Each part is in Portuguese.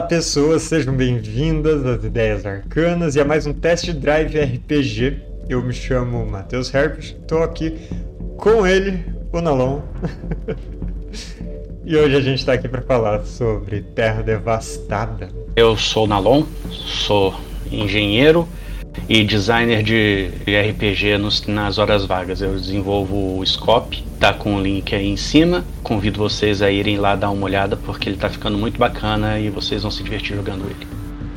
Olá pessoas, sejam bem-vindas às Ideias Arcanas e a mais um teste drive RPG. Eu me chamo Matheus Herbert, estou aqui com ele, o Nalon. e hoje a gente está aqui para falar sobre Terra Devastada. Eu sou o Nalon, sou engenheiro e designer de RPG nos, nas horas vagas. Eu desenvolvo o Scope, tá com o link aí em cima. Convido vocês a irem lá dar uma olhada porque ele tá ficando muito bacana e vocês vão se divertir jogando ele.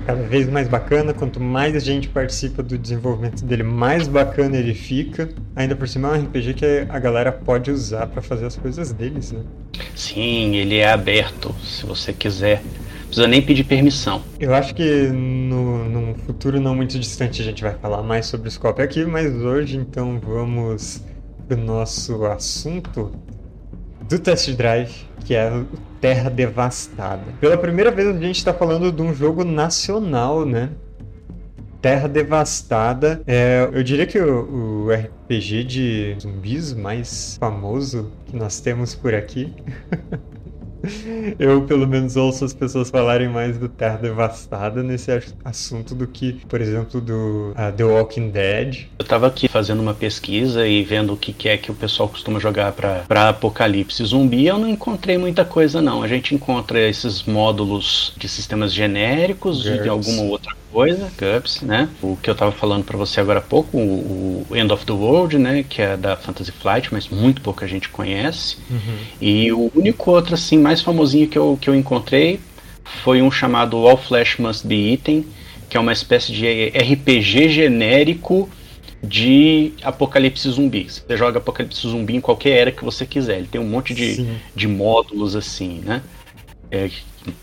Cada vez mais bacana, quanto mais a gente participa do desenvolvimento dele, mais bacana ele fica. Ainda por cima é um RPG que a galera pode usar para fazer as coisas deles, né? Sim, ele é aberto, se você quiser precisa nem pedir permissão. Eu acho que no, num futuro não muito distante a gente vai falar mais sobre o Scope aqui, mas hoje então vamos pro nosso assunto do test drive, que é Terra Devastada. Pela primeira vez a gente está falando de um jogo nacional, né? Terra Devastada. É, eu diria que o, o, RPG de zumbis mais famoso que nós temos por aqui. Eu, pelo menos, ouço as pessoas falarem mais do Terra Devastada nesse assunto do que, por exemplo, do uh, The Walking Dead. Eu tava aqui fazendo uma pesquisa e vendo o que, que é que o pessoal costuma jogar para Apocalipse Zumbi. Eu não encontrei muita coisa, não. A gente encontra esses módulos de sistemas genéricos e de alguma outra coisa, GURPS, né? O que eu tava falando para você agora há pouco, o, End of the World, né? Que é da Fantasy Flight, mas muito pouca gente conhece. Uhum. E o único outro, assim, mais famosinho que eu, que eu encontrei foi um chamado All Flesh Must Be Eaten, que é uma espécie de RPG genérico de Apocalipse Zumbi. Você joga Apocalipse Zumbi em qualquer era que você quiser. Ele tem um monte de, de módulos assim, né? É,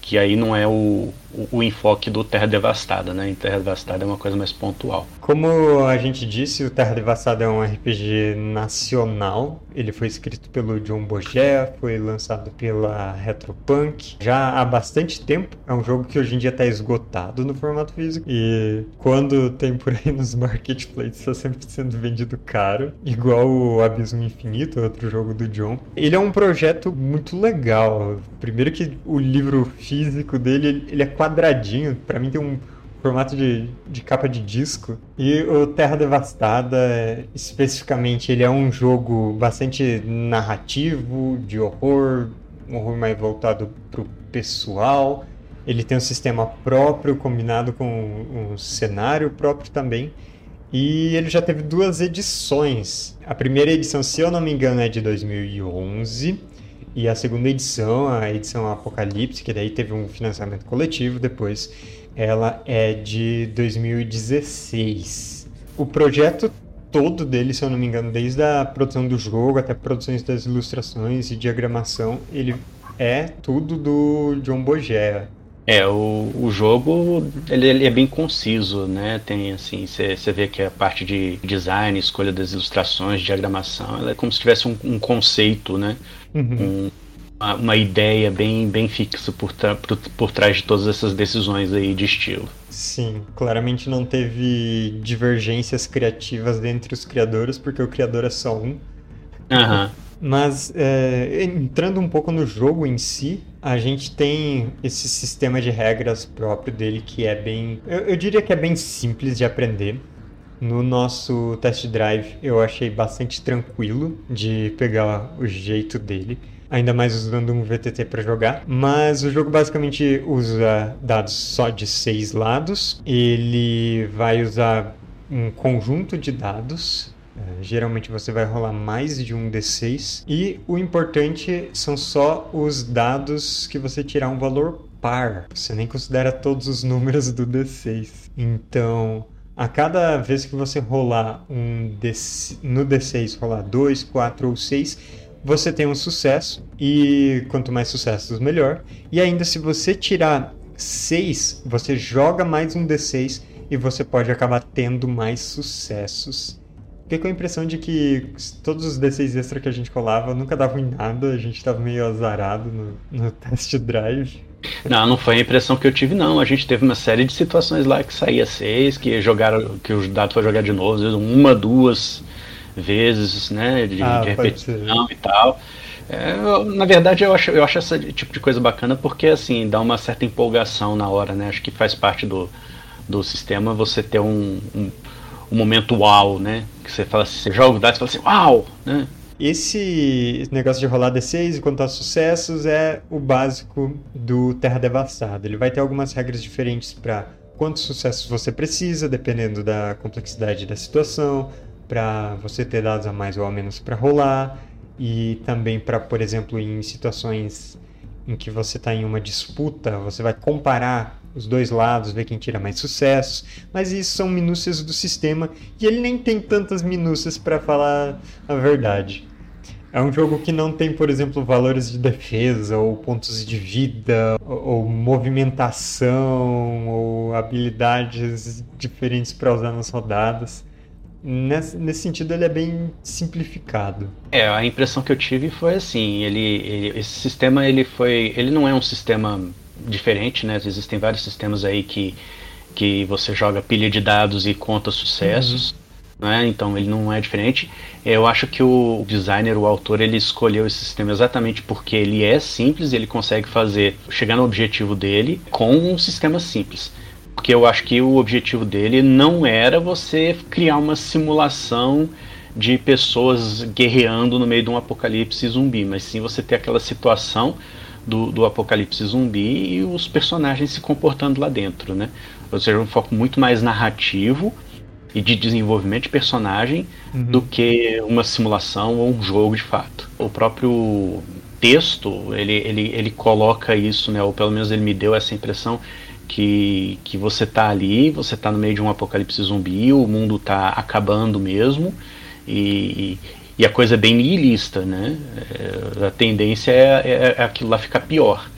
que aí não é o, o, enfoque do Terra Devastada, né? Em Terra Devastada é uma coisa mais pontual. Como a gente disse, o Terra Devastada é um RPG nacional. Ele foi escrito pelo John Bogea, foi lançado pela Retropunk já há bastante tempo. É um jogo que hoje em dia está esgotado no formato físico. E quando tem por aí nos marketplaces, está sempre sendo vendido caro. Igual o Abismo Infinito, outro jogo do John. Ele é um projeto muito legal. Primeiro que o livro físico dele, ele é quadradinho. Para mim tem um formato de, de capa de disco. E o Terra Devastada, especificamente, ele é um jogo bastante narrativo, de horror, um horror mais voltado pro pessoal. Ele tem um sistema próprio, combinado com um cenário próprio também. E ele já teve duas edições. A primeira edição, se eu não me engano, é de 2011. E a segunda edição, a edição Apocalipse, que daí teve um financiamento coletivo depois, ela é de 2016. O projeto todo dele, se eu não me engano, desde a produção do jogo até a produção das ilustrações e diagramação, ele é tudo do John Bogea. É, o, o jogo ele, ele é bem conciso, né? Tem assim, você vê que a parte de design, escolha das ilustrações, diagramação, ela é como se tivesse um, um conceito, né? Uhum. Um, uma, uma, ideia bem, bem fixa por, por, por trás de todas essas decisões aí de estilo. Sim, claramente não teve divergências criativas entre os criadores, porque o criador é só um. Aham. Uhum. Mas é, entrando um pouco no jogo em si, a gente tem esse sistema de regras próprio dele que é bem. Eu, eu diria que é bem simples de aprender. No nosso test drive eu achei bastante tranquilo de pegar o jeito dele ainda mais usando um VTT para jogar. Mas o jogo basicamente usa dados só de seis lados. Ele vai usar um conjunto de dados. É, geralmente você vai rolar mais de um D6. E o importante são só os dados que você tirar um valor par. Você nem considera todos os números do D6. Então, a cada vez que você rolar um D, no D6, rolar 2, 4 ou 6, você tem um sucesso, e quanto mais sucessos, melhor. E ainda se você tirar 6, você joga mais um D6 e você pode acabar tendo mais sucessos. Fiquei com a impressão de que todos os D6 extra que a gente colava nunca davam em nada, a gente tava meio azarado no, no test drive. Não, não foi a impressão que eu tive, não. A gente teve uma série de situações lá que saía seis, que jogaram, que o dado foi jogar de novo, uma, duas vezes, né, de, ah, de repetição e tal. É, eu, na verdade, eu acho, eu acho esse tipo de coisa bacana porque, assim, dá uma certa empolgação na hora, né? Acho que faz parte do, do sistema você ter um, um, um momento uau, né? Que você fala você joga o dado e fala assim, uau, né? Esse negócio de rolar D6 e contar sucessos é o básico do Terra Devastada. Ele vai ter algumas regras diferentes para quantos sucessos você precisa, dependendo da complexidade da situação, para você ter dados a mais ou a menos para rolar, e também para, por exemplo, em situações em que você está em uma disputa, você vai comparar os dois lados, ver quem tira mais sucessos, mas isso são minúcias do sistema e ele nem tem tantas minúcias para falar a verdade. É um jogo que não tem, por exemplo, valores de defesa, ou pontos de vida, ou, movimentação, ou habilidades diferentes para usar nas rodadas. Nesse, nesse, sentido, ele é bem simplificado. É, a impressão que eu tive foi assim, ele, ele, esse sistema ele foi, ele não é um sistema diferente, né? Existem vários sistemas aí que, que você joga pilha de dados e conta sucessos. Uhum né? Então ele não é diferente. Eu acho que o designer, o autor, ele escolheu esse sistema exatamente porque ele é simples, ele consegue fazer chegar no objetivo dele com um sistema simples. Porque eu acho que o objetivo dele não era você criar uma simulação de pessoas guerreando no meio de um apocalipse zumbi, mas sim você ter aquela situação do, do apocalipse zumbi e os personagens se comportando lá dentro, né? Ou seja, um foco muito mais narrativo e de desenvolvimento de personagem uhum. do que uma simulação ou um jogo de fato. O próprio texto, ele, ele, ele coloca isso, né, ou pelo menos ele me deu essa impressão que, que você tá ali, você tá no meio de um apocalipse zumbi, o mundo tá acabando mesmo, e, e a coisa é bem nihilista, né? É, a tendência é, é, é aquilo lá ficar pior.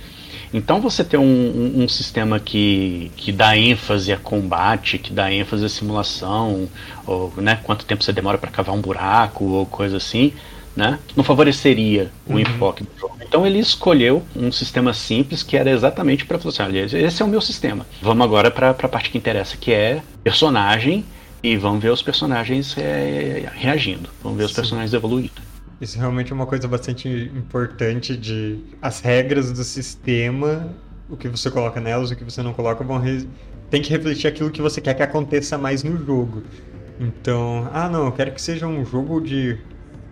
Então você ter um, um, um, sistema que, que dá ênfase a combate, que dá ênfase a simulação, ou né, quanto tempo você demora para cavar um buraco ou coisa assim, né, não favoreceria o uhum. enfoque do jogo. Então ele escolheu um sistema simples que era exatamente para falar assim, olha, esse é o meu sistema. Vamos agora para a parte que interessa, que é personagem, e vamos ver os personagens é, reagindo, vamos ver Sim. os personagens evoluindo. Isso realmente é uma coisa bastante importante de as regras do sistema, o que você coloca nelas, o que você não coloca, vão re... tem que refletir aquilo que você quer que aconteça mais no jogo. Então, ah não, eu quero que seja um jogo de,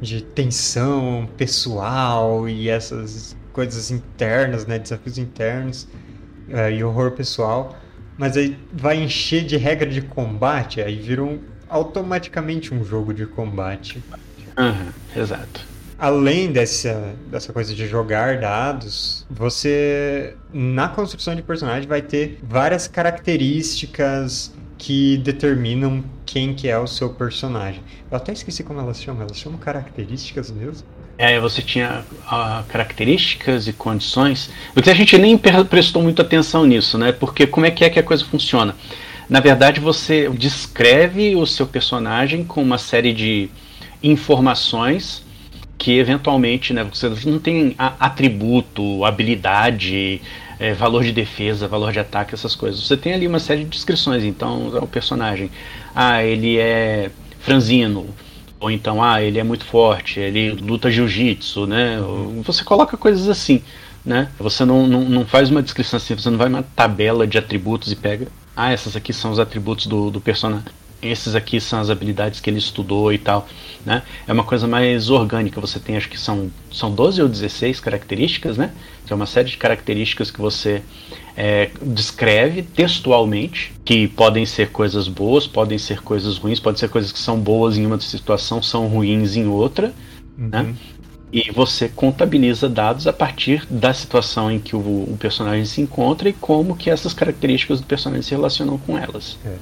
de tensão pessoal e essas coisas internas, né, desafios internos uh, e horror pessoal. Mas aí vai encher de regra de combate, aí vira um, automaticamente um jogo de combate. Uhum, exato. Além dessa, dessa coisa de jogar dados, você, na construção de personagem, vai ter várias características que determinam quem que é o seu personagem. Eu até esqueci como elas chamam. Elas chamam características mesmo? É, você tinha uh, características e condições. Porque a gente nem prestou muita atenção nisso, né? Porque como é que é que a coisa funciona? Na verdade, você descreve o seu personagem com uma série de informações que eventualmente né, você não tem atributo, habilidade, é, valor de defesa, valor de ataque, essas coisas. Você tem ali uma série de descrições. Então, o personagem, ah, ele é franzino, ou então, ah, ele é muito forte, ele luta jiu-jitsu, né? Você coloca coisas assim, né? Você não, não, não faz uma descrição assim, você não vai uma tabela de atributos e pega, ah, essas aqui são os atributos do, do personagem esses aqui são as habilidades que ele estudou e tal, né? É uma coisa mais orgânica, você tem acho que são, são 12 ou 16 características, né? Que é uma série de características que você é, descreve textualmente, que podem ser coisas boas, podem ser coisas ruins, podem ser coisas que são boas em uma situação, são ruins em outra, né? uhum. né? E você contabiliza dados a partir da situação em que o, o, personagem se encontra e como que essas características do personagem se relacionam com elas. É.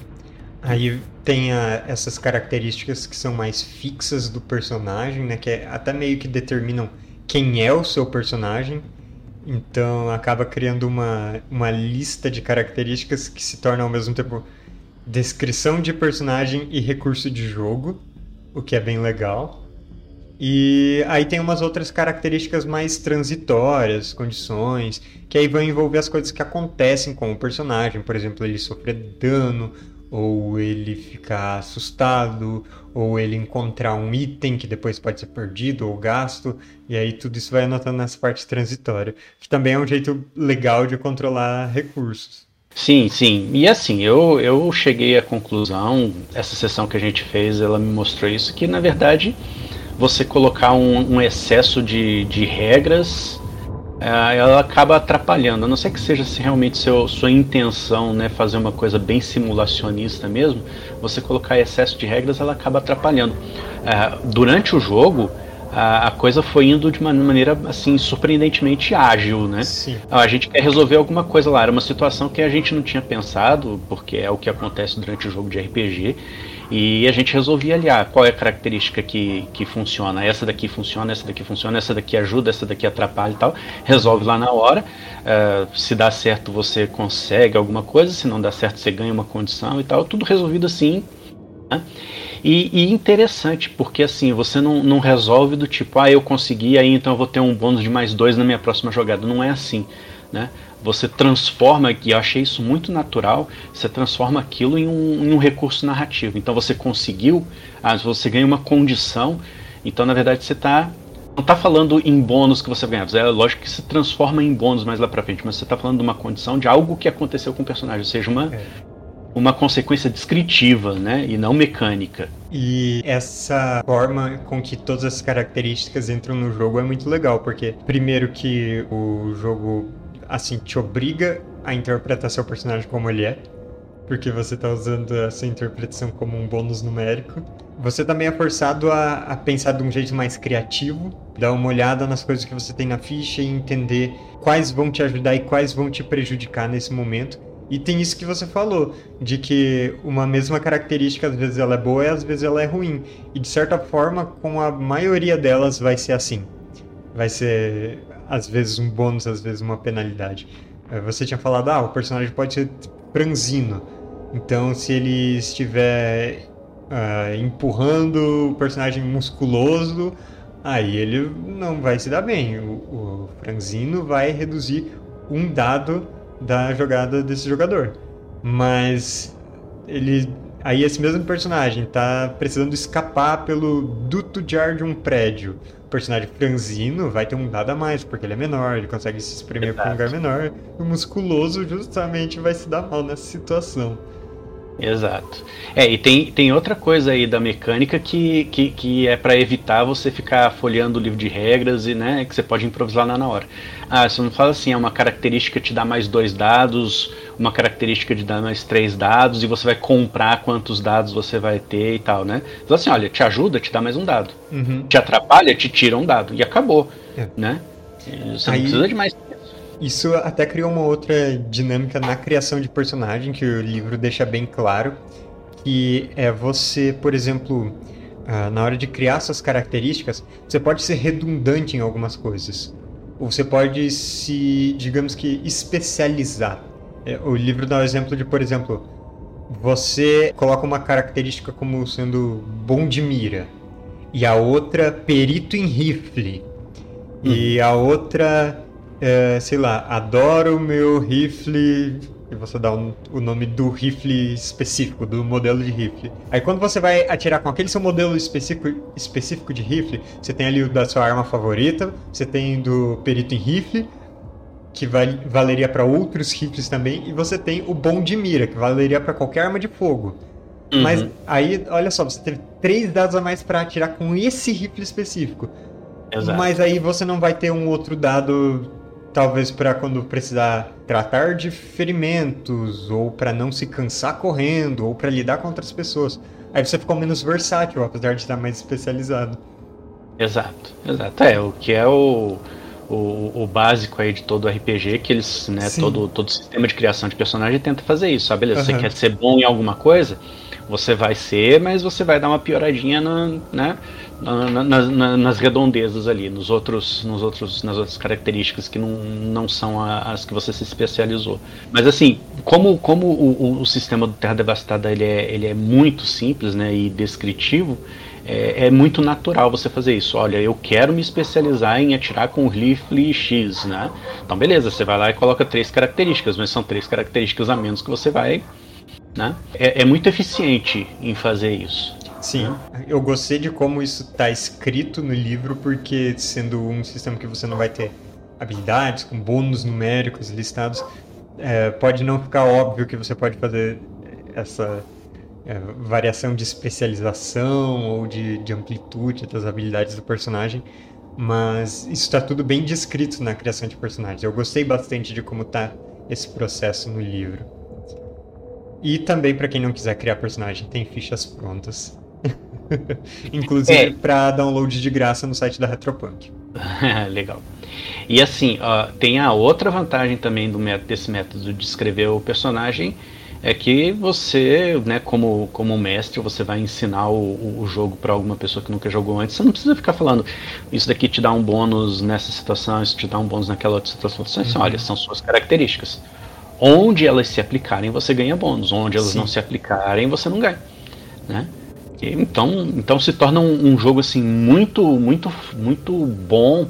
Aí tem a, essas características que são mais fixas do personagem, né? Que é, até meio que determinam quem é o seu personagem. Então acaba criando uma, uma lista de características que se torna ao mesmo tempo descrição de personagem e recurso de jogo, o que é bem legal. E aí tem umas outras características mais transitórias, condições, que aí vão envolver as coisas que acontecem com o personagem. Por exemplo, ele sofrer dano, ou ele ficar assustado, ou ele encontrar um item que depois pode ser perdido ou gasto, e aí tudo isso vai anotando nessa parte transitória, que também é um jeito legal de controlar recursos. Sim, sim. E assim, eu, eu cheguei à conclusão, essa sessão que a gente fez, ela me mostrou isso, que na verdade você colocar um, um excesso de, de regras ela acaba atrapalhando. A não ser que seja se realmente seu, sua intenção né, fazer uma coisa bem simulacionista mesmo, você colocar excesso de regras, ela acaba atrapalhando. É, durante o jogo, a, a, coisa foi indo de uma maneira assim surpreendentemente ágil, né? Sim. A gente quer resolver alguma coisa lá, era uma situação que a gente não tinha pensado, porque é o que acontece durante o jogo de RPG. E a gente resolvia ali, ah, qual é a característica que, que funciona. Essa daqui funciona, essa daqui funciona, essa daqui ajuda, essa daqui atrapalha e tal. Resolve lá na hora. Uh, se dá certo, você consegue alguma coisa. Se não dá certo, você ganha uma condição e tal. Tudo resolvido assim. Né? E, e, interessante, porque assim, você não, não resolve do tipo, ah, eu consegui, aí então eu vou ter um bônus de mais dois na minha próxima jogada. Não é assim. Né? você transforma, e eu achei isso muito natural, você transforma aquilo em um, em um recurso narrativo. Então você conseguiu, ah, você ganha uma condição, então na verdade você está não está falando em bônus que você ganha, é lógico que se transforma em bônus mais lá para frente, mas você está falando de uma condição de algo que aconteceu com o personagem, ou seja, uma, é. uma consequência descritiva, né, e não mecânica. E essa forma com que todas as características entram no jogo é muito legal, porque primeiro que o jogo assim, te obriga a interpretar seu personagem como ele é, porque você está usando essa interpretação como um bônus numérico. Você também é forçado a, a, pensar de um jeito mais criativo, dar uma olhada nas coisas que você tem na ficha e entender quais vão te ajudar e quais vão te prejudicar nesse momento. E tem isso que você falou, de que uma mesma característica às vezes ela é boa e às vezes ela é ruim. E de certa forma, com a maioria delas vai ser assim. Vai ser às vezes um bônus, às vezes uma penalidade. É, você tinha falado, ah, o personagem pode ser franzino. Então, se ele estiver uh, empurrando o personagem musculoso, aí ele não vai se dar bem. O, o franzino vai reduzir um dado da jogada desse jogador. Mas ele aí esse mesmo personagem está precisando escapar pelo duto de ar de um prédio personagem franzino vai ter um dado a mais, porque ele é menor, ele consegue se espremer para um lugar menor. E o musculoso justamente vai se dar mal nessa situação. Exato. É, e tem, tem outra coisa aí da mecânica que, que, que é para evitar você ficar folheando o livro de regras e, né, que você pode improvisar lá na hora. Ah, você não fala assim, é uma característica te dá mais dois dados, uma característica te dá mais três dados, e você vai comprar quantos dados você vai ter e tal, né? Então assim, olha, te ajuda, te dá mais um dado. Uhum. Te atrapalha, te tira um dado. E acabou. É. Né? Você aí... não precisa de mais isso até criou uma outra dinâmica na criação de personagem que o livro deixa bem claro, que é você, por exemplo, uh, na hora de criar suas características, você pode ser redundante em algumas coisas. Ou você pode se, digamos que, especializar. É, o livro dá o exemplo de, por exemplo, você coloca uma característica como sendo bom de mira, e a outra perito em rifle, e a outra é, sei lá, adoro o meu rifle. E você dá um, o nome do rifle específico, do modelo de rifle. Aí quando você vai atirar com aquele seu modelo específico, específico de rifle, você tem ali o da sua arma favorita, você tem do perito em rifle, que vai, valeria para outros rifles também, e você tem o bom de mira, que valeria para qualquer arma de fogo. Uhum. Mas aí, olha só, você teve três dados a mais para atirar com esse rifle específico. Exato. Mas aí você não vai ter um outro dado talvez para quando precisar tratar de ferimentos, ou para não se cansar correndo, ou para lidar com outras pessoas. Aí você ficou menos versátil, apesar de estar mais especializado. Exato, exato. É, o que é o, o, o básico aí de todo RPG, que eles, né, todo, todo sistema de criação de personagem tenta fazer isso. Ah, beleza, uhum. você quer ser bom em alguma coisa? Você vai ser, mas você vai dar uma pioradinha no, né? Na, na, nas redondezas ali, nos outros, nos outros, nas outras características que não, não são as que você se especializou. Mas assim, como, como o, o, sistema do Terra Devastada ele é, ele é muito simples né, e descritivo, é, é, muito natural você fazer isso. Olha, eu quero me especializar em atirar com rifle X, né? Então beleza, você vai lá e coloca três características, mas são três características a menos que você vai Né? É, é muito eficiente em fazer isso. Sim, eu gostei de como isso está escrito no livro, porque sendo um sistema que você não vai ter habilidades com bônus numéricos listados, é, pode não ficar óbvio que você pode fazer essa é, variação de especialização ou de, de amplitude das habilidades do personagem, mas isso está tudo bem descrito na criação de personagens. Eu gostei bastante de como está esse processo no livro. E também para quem não quiser criar personagem, tem fichas prontas. Inclusive é. para download de graça no site da Retropunk. Legal. E assim, ó, tem a outra vantagem também do método, desse método de escrever o personagem é que você, né, como, como mestre, você vai ensinar o, o jogo para alguma pessoa que nunca jogou antes. Você não precisa ficar falando isso daqui te dá um bônus nessa situação, isso te dá um bônus naquela outra situação. Você, assim, uhum. olha, são suas características. Onde elas se aplicarem, você ganha bônus. Onde elas Sim. não se aplicarem, você não ganha. Né? Então, então se torna um, um jogo assim muito, muito, muito bom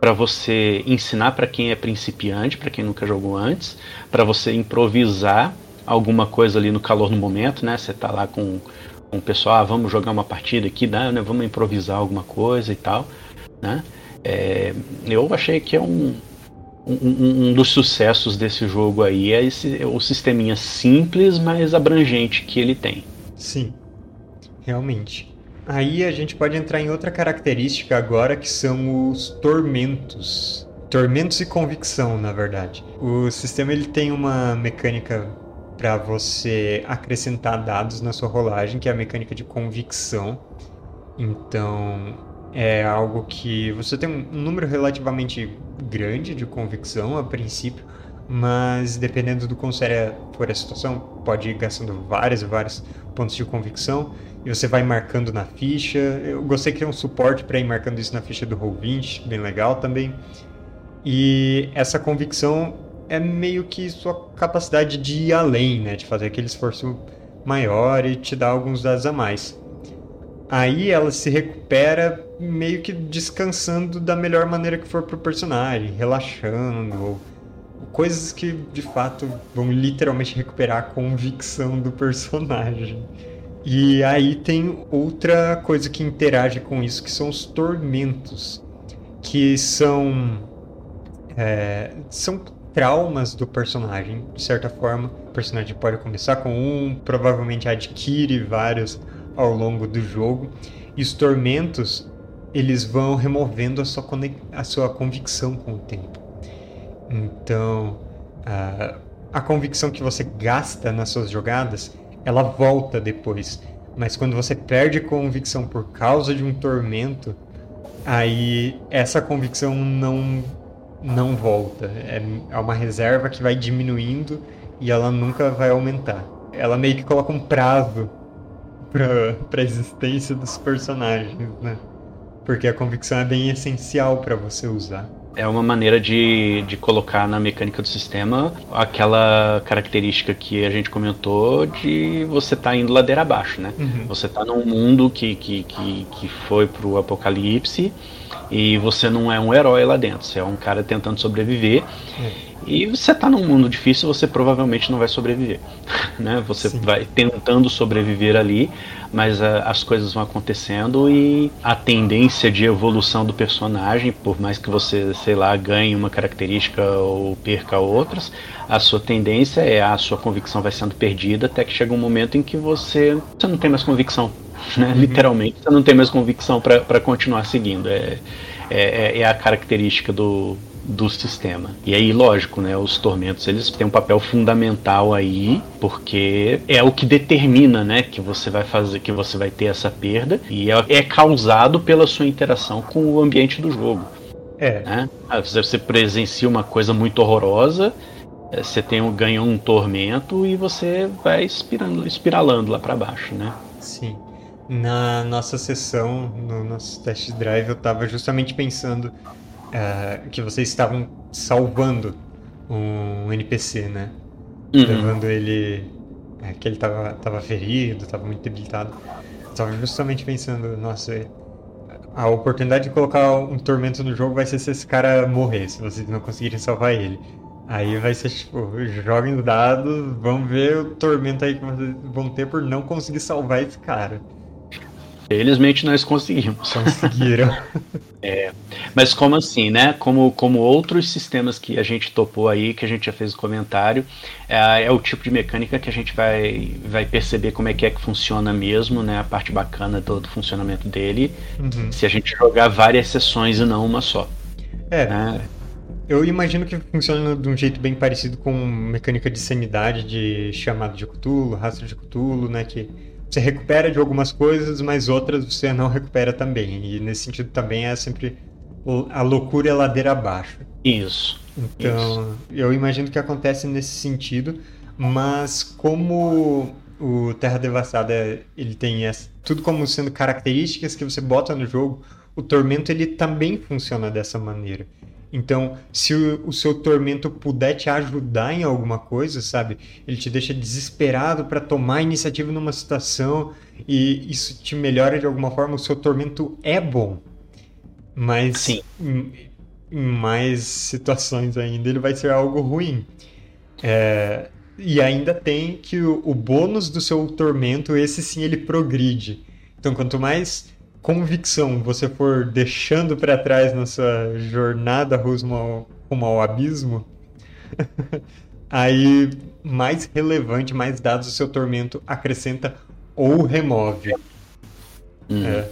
para você ensinar para quem é principiante, para quem nunca jogou antes, para você improvisar alguma coisa ali no calor no momento, né? Você tá lá com, o pessoal, ah, vamos jogar uma partida aqui, né? vamos improvisar alguma coisa e tal, né? É, eu achei que é um, um, um, dos sucessos desse jogo aí é esse, o sisteminha simples, mas abrangente que ele tem. Sim, realmente. Aí a gente pode entrar em outra característica agora que são os tormentos. Tormentos e convicção, na verdade. O sistema ele tem uma mecânica para você acrescentar dados na sua rolagem, que é a mecânica de convicção. Então, é algo que você tem um número relativamente grande de convicção a princípio, mas dependendo do quão séria for a situação, pode ir gastando vários e vários pontos de convicção e você vai marcando na ficha. Eu gostei que tem um suporte para ir marcando isso na ficha do Roll20, bem legal também. E essa convicção é meio que sua capacidade de ir além, né? De fazer aquele esforço maior e te dar alguns dados a mais. Aí ela se recupera meio que descansando da melhor maneira que for pro personagem, relaxando, ou coisas que de fato vão literalmente recuperar a convicção do personagem. E aí tem outra coisa que interage com isso, que são os tormentos, que são é, são traumas do personagem. De certa forma, o personagem pode começar com um, provavelmente adquire vários ao longo do jogo. E os tormentos, eles vão removendo a sua, a sua convicção com o tempo. Então, a, a convicção que você gasta nas suas jogadas ela volta depois. Mas quando você perde convicção por causa de um tormento, aí essa convicção não não volta. É, é uma reserva que vai diminuindo e ela nunca vai aumentar. Ela meio que coloca um prazo para a existência dos personagens, né? Porque a convicção é bem essencial para você usar é uma maneira de, de colocar na mecânica do sistema aquela característica que a gente comentou de você estar tá indo ladeira abaixo, né? Uhum. Você está num mundo que, que, que, que foi pro apocalipse e você não é um herói lá dentro, você é um cara tentando sobreviver. Uhum. E você está num mundo difícil, você provavelmente não vai sobreviver. Né? Você Sim. vai tentando sobreviver ali, mas a, as coisas vão acontecendo e a tendência de evolução do personagem, por mais que você, sei lá, ganhe uma característica ou perca outras, a sua tendência é a sua convicção vai sendo perdida até que chega um momento em que você, você não tem mais convicção. Né? Literalmente, você não tem mais convicção para continuar seguindo. É, é, é a característica do, do sistema. E aí, lógico, né, os tormentos eles têm um papel fundamental aí, porque é o que determina, né, que você vai fazer, que você vai ter essa perda e é, é causado pela sua interação com o ambiente do jogo. É. Né? Ah, você presencia uma coisa muito horrorosa, é, você tem um, ganha um tormento e você vai espirando, espiralando lá para baixo, né? Sim. Na nossa sessão, no nosso test drive, eu estava justamente pensando uh, que vocês estavam salvando um NPC, né? Uhum. Levando ele. É, que ele tava, tava ferido, tava muito debilitado. Estava justamente pensando, nossa, a oportunidade de colocar um tormento no jogo vai ser se esse cara morrer, se vocês não conseguirem salvar ele. Aí vai ser tipo, joguem dados, vamos ver o tormento aí que vocês vão ter por não conseguir salvar esse cara. Felizmente nós conseguimos. Conseguiram. é, mas como assim, né? Como, como outros sistemas que a gente topou aí, que a gente já fez o comentário, é, é, o tipo de mecânica que a gente vai, vai perceber como é que é que funciona mesmo, né? A parte bacana do, do funcionamento dele. Uhum. Se a gente jogar várias sessões e não uma só. É. Né? Eu imagino que funciona de um jeito bem parecido com mecânica de sanidade, de chamado de Cthulhu, rastro de Cthulhu, né? Que você recupera de algumas coisas, mas outras você não recupera também. E nesse sentido também é sempre a loucura é ladeira abaixo. Isso. Então, isso. eu imagino que acontece nesse sentido, mas como o Terra Devastada ele tem essa, tudo como sendo características que você bota no jogo, o Tormento ele também funciona dessa maneira. Então, se o, o, seu tormento puder te ajudar em alguma coisa, sabe? Ele te deixa desesperado para tomar iniciativa numa situação e isso te melhora de alguma forma. O seu tormento é bom, mas Sim. Em, em mais situações ainda ele vai ser algo ruim. É, e ainda tem que o, o bônus do seu tormento, esse sim, ele progride. Então, quanto mais convicção você for deixando para trás na sua jornada rumo ao, rumo ao abismo, aí mais relevante, mais dados o seu tormento acrescenta ou remove. Uhum. É.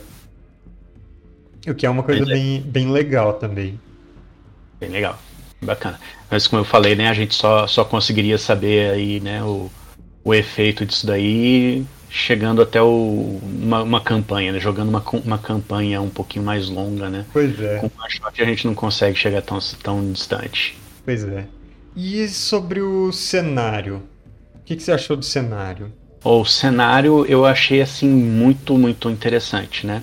O que é uma coisa bem, bem legal também. Bem legal. Bacana. Mas como eu falei, né, a gente só, só conseguiria saber aí, né, o, o efeito disso daí chegando até o, uma, uma campanha, né? jogando uma, uma campanha um pouquinho mais longa, né? Pois é. Com uma shot a gente não consegue chegar tão, tão distante. Pois é. E sobre o cenário? O que, que você achou do cenário? O cenário eu achei assim muito, muito interessante, né?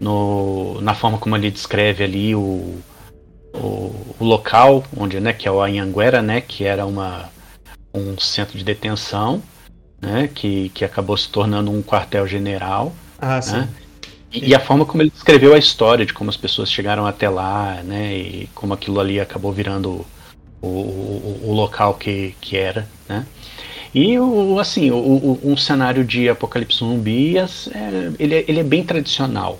No, na forma como ele descreve ali o, o, o local onde, né, que é o Anhanguera, né, que era uma, um centro de detenção né, que, que acabou se tornando um quartel-general. Ah, né? sim. E, e, a forma como ele escreveu a história de como as pessoas chegaram até lá, né, e como aquilo ali acabou virando o, o, o local que, que era, né. E o, assim, o, o, um cenário de apocalipse zumbi, é, ele, é, ele é bem tradicional,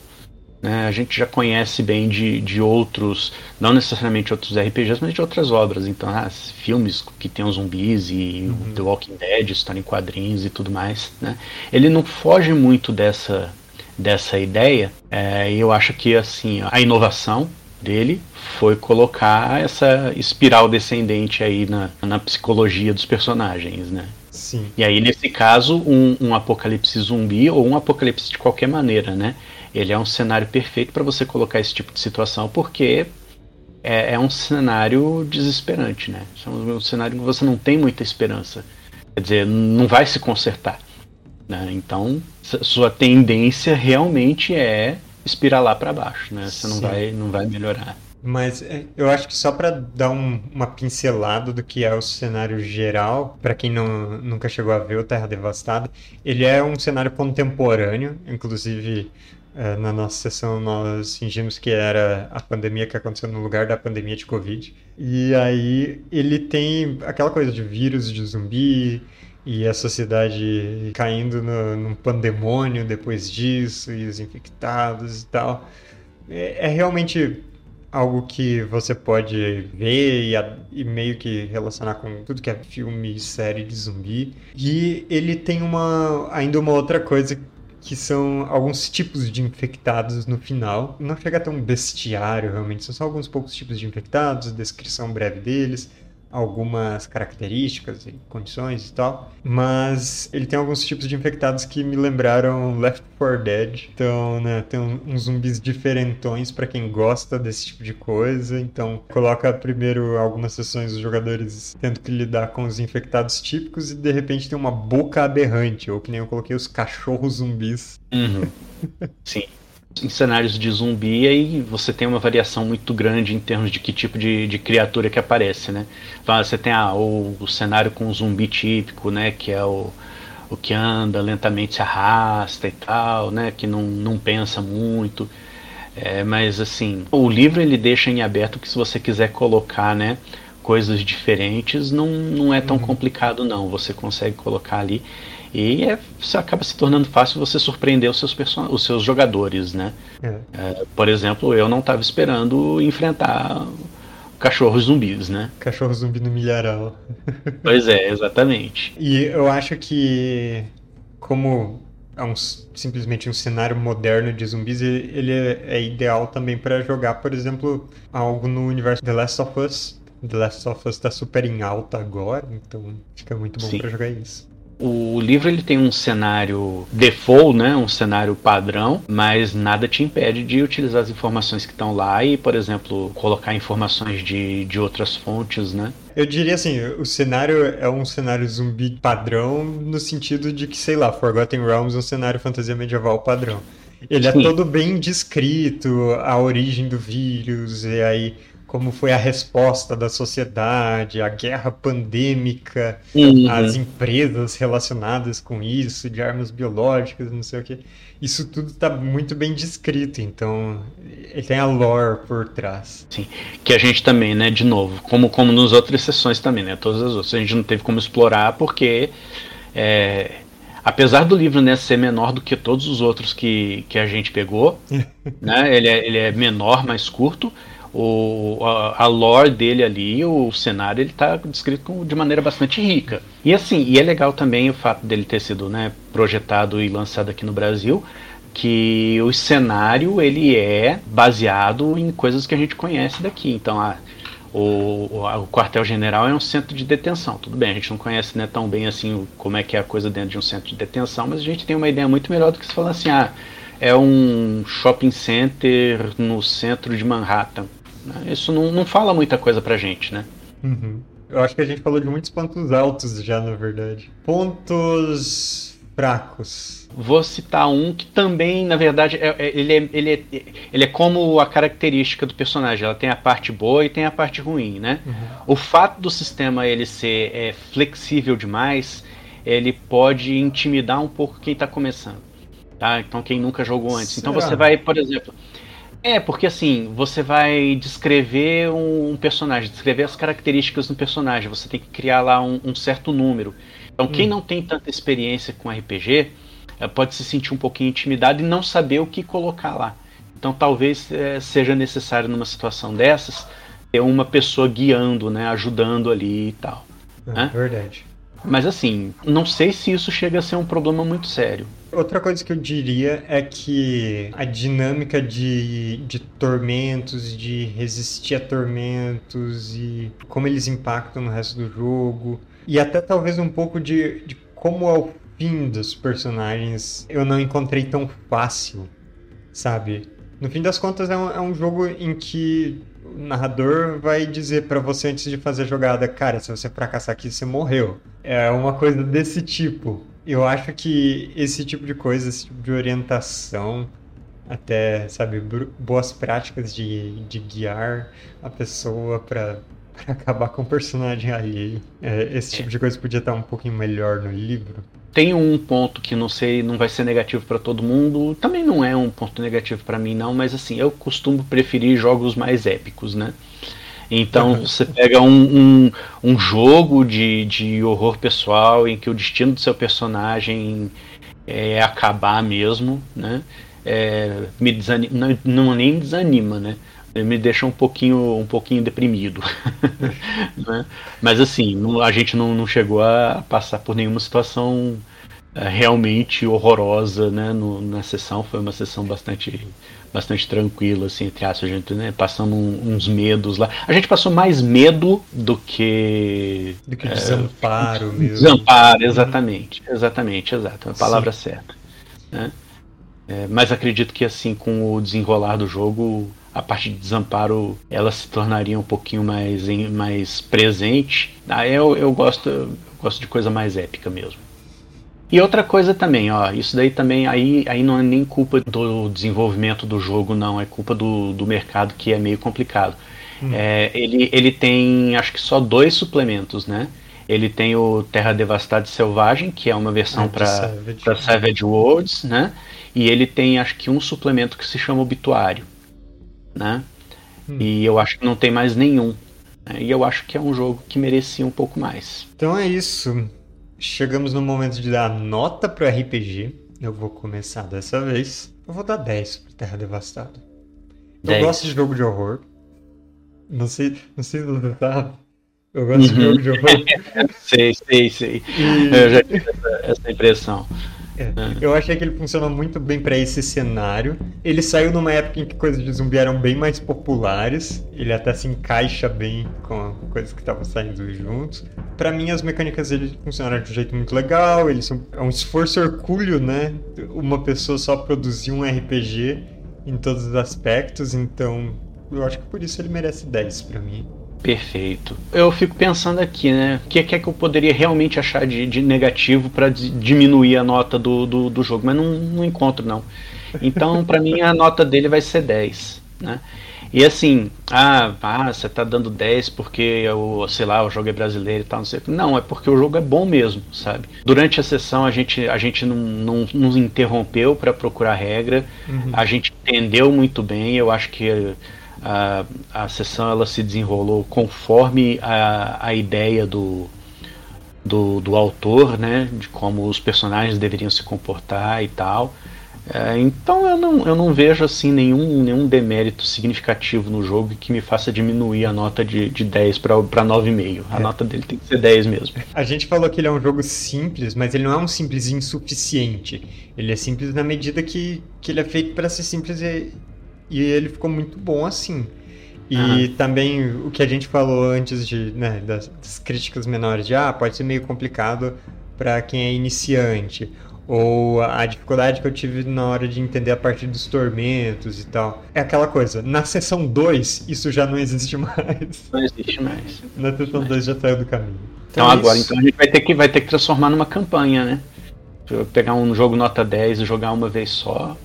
né? A gente já conhece bem de, de outros, não necessariamente outros RPGs, mas de outras obras. Então, ah, filmes que tem os zumbis e uhum. The Walking Dead, história em quadrinhos e tudo mais. Né? Ele não foge muito dessa, dessa ideia. É, eu acho que assim a inovação dele foi colocar essa espiral descendente aí na, na psicologia dos personagens, né? Sim. E aí, nesse caso, um, um apocalipse zumbi ou um apocalipse de qualquer maneira, né? Ele é um cenário perfeito para você colocar esse tipo de situação, porque é, é, um cenário desesperante, né? É um cenário que você não tem muita esperança. Quer dizer, não vai se consertar. Né? Então, sua tendência realmente é espiralar para baixo, né? Você não vai, não vai melhorar. Mas é, eu acho que só para dar um, uma pincelada do que é o cenário geral, para quem não, nunca chegou a ver o Terra Devastada, ele é um cenário contemporâneo, inclusive na nossa sessão nós fingimos que era a pandemia que aconteceu no lugar da pandemia de Covid. E aí ele tem aquela coisa de vírus de zumbi e a sociedade caindo no, num pandemônio depois disso, e os infectados e tal. É, é realmente algo que você pode ver e, e, meio que relacionar com tudo que é filme série de zumbi. E ele tem uma ainda uma outra coisa que são alguns tipos de infectados no final. Não chega um bestiário, realmente, são só alguns poucos tipos de infectados, descrição breve deles algumas características e condições e tal, mas ele tem alguns tipos de infectados que me lembraram Left 4 Dead. Então, né, tem uns zumbis diferentões para quem gosta desse tipo de coisa. Então, coloca primeiro algumas sessões dos jogadores tendo que lidar com os infectados típicos e de repente tem uma boca aberrante, ou que nem eu coloquei os cachorros zumbis. Uhum. Sim em cenários de zumbi, aí você tem uma variação muito grande em termos de que tipo de, de criatura que aparece, né? Então, você tem ah, o, o, cenário com o zumbi típico, né? Que é o, o que anda lentamente se arrasta e tal, né? Que não, não pensa muito. É, mas assim, o livro ele deixa em aberto que se você quiser colocar, né? coisas diferentes, não, não é tão uhum. complicado não. Você consegue colocar ali e é, acaba se tornando fácil você surpreender os seus, person os seus jogadores, né? É. É, por exemplo, eu não estava esperando enfrentar cachorros zumbis, né? Cachorro zumbi no milharal. pois é, exatamente. E eu acho que como é um, simplesmente um cenário moderno de zumbis, ele é, é ideal também para jogar, por exemplo, algo no universo The Last of Us. The Last of Us está super em alta agora, então fica muito bom para jogar isso. O livro ele tem um cenário default, né, um cenário padrão, mas nada te impede de utilizar as informações que estão lá e, por exemplo, colocar informações de, de outras fontes, né? Eu diria assim, o cenário é um cenário zumbi padrão no sentido de que, sei lá, Forgotten Realms é um cenário fantasia medieval padrão. Ele é Sim. é todo bem descrito, a origem do vírus, e aí como foi a resposta da sociedade, a guerra pandêmica, uhum. as empresas relacionadas com isso, de armas biológicas, não sei o que. Isso tudo está muito bem descrito, então ele tem a lore por trás. Sim, que a gente também, né, de novo, como, como nas outras sessões também, né, todas as outras, a gente não teve como explorar porque é, apesar do livro né, ser menor do que todos os outros que, que a gente pegou, né, ele, é, ele é menor, mais curto, o, a, a, lore dele ali, o cenário, ele está descrito de maneira bastante rica. E assim, e é legal também o fato dele ter sido né, projetado e lançado aqui no Brasil, que o cenário ele é baseado em coisas que a gente conhece daqui. Então, a, o, o quartel-general é um centro de detenção. Tudo bem, a gente não conhece né, tão bem assim como é que é a coisa dentro de um centro de detenção, mas a gente tem uma ideia muito melhor do que se falar assim, ah, é um shopping center no centro de Manhattan. Né? Isso não, não fala muita coisa pra gente, né? Uhum. Eu acho que a gente falou de muitos pontos altos já, na verdade. Pontos fracos. Vou citar um que também, na verdade, é, é, ele, é, ele, é, ele é como a característica do personagem. Ela tem a parte boa e tem a parte ruim, né? Uhum. O fato do sistema ele ser é, flexível demais, ele pode intimidar um pouco quem está começando. Tá? Então, quem nunca jogou antes. Então, Será? Então, você vai, por exemplo, é, porque assim, você vai descrever um, personagem, descrever as características do personagem, você tem que criar lá um, um certo número. Então, quem hum. não tem tanta experiência com RPG é, pode se sentir um pouquinho intimidado e não saber o que colocar lá. Então, talvez é, seja necessário, numa situação dessas, ter uma pessoa guiando, né, ajudando ali e tal. É, né? Verdade. Mas assim, não sei se isso chega a ser um problema muito sério. Outra coisa que eu diria é que a dinâmica de, de tormentos, de resistir a tormentos e como eles impactam no resto do jogo, e até talvez um pouco de, de como é o fim dos personagens, eu não encontrei tão fácil, sabe? No fim das contas, é um, é um jogo em que o narrador vai dizer para você antes de fazer a jogada, cara, se você fracassar aqui, você morreu. É uma coisa desse tipo. Eu acho que esse tipo de coisa, esse tipo de orientação, até, sabe, boas práticas de, de guiar a pessoa para acabar com o personagem ali. É, esse tipo de coisa podia estar um pouquinho melhor no livro. Tem um ponto que não sei, não vai ser negativo para todo mundo, também não é um ponto negativo para mim não, mas assim, eu costumo preferir jogos mais épicos, né? Então uhum. você pega um, um, um, jogo de, de horror pessoal em que o destino do seu personagem é acabar mesmo, né? É, me desanima, não, não, nem desanima, né? Me deixa um pouquinho, um pouquinho deprimido. né? Mas assim, não, a gente não, não chegou a passar por nenhuma situação é, realmente horrorosa né? No, na sessão. Foi uma sessão bastante bastante tranquilo, assim, entre aspas, a gente, né, passando uns medos lá. A gente passou mais medo do que... Do que desamparo é, mesmo. Desamparo, exatamente, exatamente, exato, é a palavra Sim. certa. Né? É, mas acredito que, assim, com o desenrolar do jogo, a parte de desamparo, ela se tornaria um pouquinho mais, mais presente. Ah, eu, eu, gosto, eu gosto de coisa mais épica mesmo. E outra coisa também, ó, isso daí também aí, aí não é nem culpa do desenvolvimento do jogo, não, é culpa do, do mercado que é meio complicado. Hum. É, ele, ele tem acho que só dois suplementos, né? Ele tem o Terra Devastada e Selvagem, que é uma versão ah, para Savage. Savage Worlds, né? E ele tem acho que um suplemento que se chama Obituário, né? Hum. E eu acho que não tem mais nenhum Né? E eu acho que é um jogo que merecia um pouco mais. Então é isso. Chegamos no momento de dar nota pro RPG. Eu vou começar dessa vez. Eu vou dar 10 pro Terra Devastada. Eu 10. gosto de jogo de horror. Não sei, não sei se você sabe. Eu gosto uhum. de jogo de horror. sei, sei, sei. E... Eu já tive essa, essa impressão. É. Eu achei que ele funciona muito bem para esse cenário. Ele saiu numa época em que coisas de zumbi eram bem mais populares. Ele até se encaixa bem com coisas que estavam saindo juntos. Para mim, as mecânicas dele funcionaram de um jeito muito legal. Eles são é um esforço hercúleo, né? Uma pessoa só produzir um RPG em todos os aspectos. Então, eu acho que por isso ele merece 10 para mim. Perfeito. Eu fico pensando aqui, né? O que é que eu poderia realmente achar de, de negativo para diminuir a nota do, do, do, jogo, mas não, não encontro, não. Então, para mim, a nota dele vai ser 10, né? E assim, ah, ah, você tá dando 10 porque, eu, sei lá, o jogo é brasileiro e tal, não sei Não, é porque o jogo é bom mesmo, sabe? Durante a sessão a gente, a gente não, não nos interrompeu para procurar regra, uhum. a gente entendeu muito bem, eu acho que a, a sessão ela se desenrolou conforme a, a ideia do, do, do autor, né, de como os personagens deveriam se comportar e tal. É, então eu não, eu não vejo assim nenhum, nenhum demérito significativo no jogo que me faça diminuir a nota de, de 10 para 9,5. A é. nota dele tem que ser 10 mesmo. A gente falou que ele é um jogo simples, mas ele não é um simples insuficiente. Ele é simples na medida que, que ele é feito para ser simples e, e ele ficou muito bom assim. E uhum. também o que a gente falou antes de, né, das, das críticas menores de ah, pode ser meio complicado para quem é iniciante. Ou a dificuldade que eu tive na hora de entender a parte dos tormentos e tal. É aquela coisa, na sessão 2, isso já não existe mais. Não existe mais. Na sessão 2 já saiu do caminho. Então, então agora, então a gente vai ter, que, vai ter que transformar numa campanha, né? Pegar um jogo nota 10 e jogar uma vez só.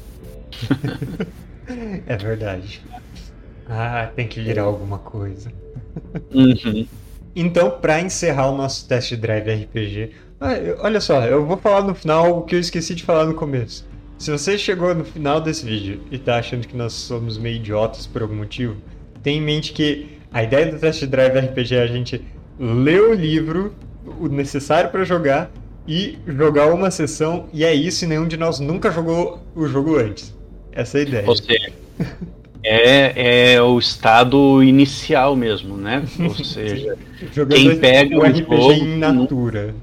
É verdade. Ah, tem que virar alguma coisa. Uhum. Então, para encerrar o nosso test drive RPG, ah, olha só, eu vou falar no final o que eu esqueci de falar no começo. Se você chegou no final desse vídeo e tá achando que nós somos meio idiotas por algum motivo, tenha em mente que a ideia do test drive RPG é a gente ler o livro, o necessário para jogar e jogar uma sessão, e é isso, e nenhum de nós nunca jogou o jogo antes. Essa é a ideia. Ou seja, é, é o estado inicial mesmo, né? Ou seja, quem pega o RPG jogo, em natura.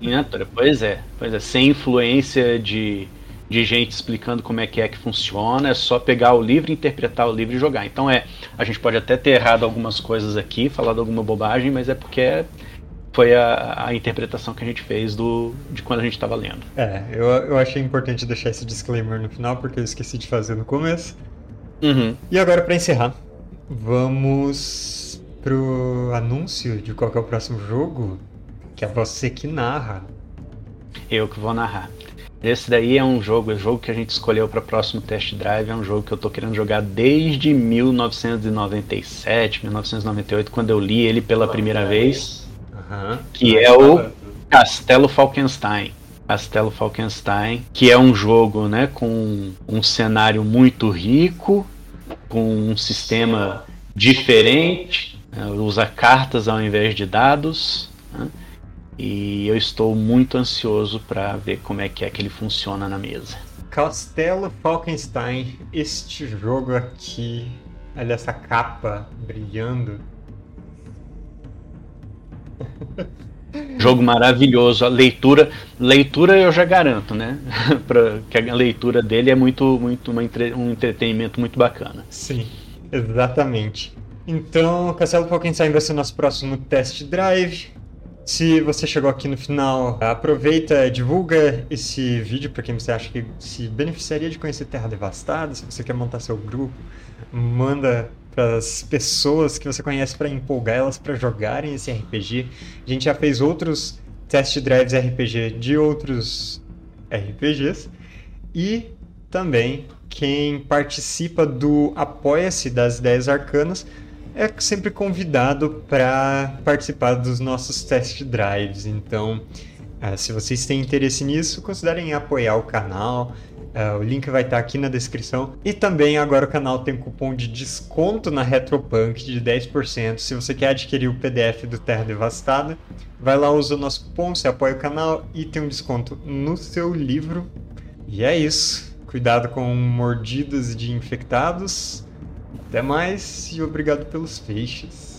Em natura, pois é, pois é, sem influência de, de gente explicando como é que é que funciona, é só pegar o livro, interpretar o livro e jogar. Então é, a gente pode até ter errado algumas coisas aqui, falado alguma bobagem, mas é porque é foi a, a interpretação que a gente fez do, de quando a gente estava lendo. É, eu, eu achei importante deixar esse disclaimer no final, porque eu esqueci de fazer no começo. Uhum. E agora, para encerrar, vamos pro anúncio de qual é o próximo jogo, que é você que narra. Eu que vou narrar. Esse daí é um jogo, é um jogo que a gente escolheu para o próximo test drive, é um jogo que eu tô querendo jogar desde 1997, 1998, quando eu li ele pela primeira vez que é o Castelo Falkenstein. Castelo Falkenstein, que é um jogo né, com um cenário muito rico, com um sistema diferente, né, usa cartas ao invés de dados. Né, e eu estou muito ansioso para ver como é que é que ele funciona na mesa. Castelo Falkenstein, este jogo aqui, olha essa capa brilhando, Jogo maravilhoso, a leitura, leitura eu já garanto, né? que a leitura dele é muito, muito entre, um entretenimento muito bacana. Sim, exatamente. Então, Castelo Falkenstein vai ser o nosso próximo test drive. Se você chegou aqui no final, aproveita, divulga esse vídeo para quem você acha que se beneficiaria de conhecer Terra Devastada. Se você quer montar seu grupo, manda para as pessoas que você conhece para empolgar elas para jogarem esse RPG. A gente já fez outros test drives RPG de outros RPGs e também quem participa do Apoia-se das Ideias Arcanas é sempre convidado para participar dos nossos test drives. Então, eh, se vocês têm interesse nisso, considerem apoiar o canal Uh, o link vai estar aqui na descrição. E também agora o canal tem cupom de desconto na Retropunk de 10%. Se você quer adquirir o PDF do Terra Devastada, vai lá, usa o nosso cupom, você apoia o canal e tem um desconto no seu livro. E é isso. Cuidado com mordidas de infectados. Até mais e obrigado pelos peixes.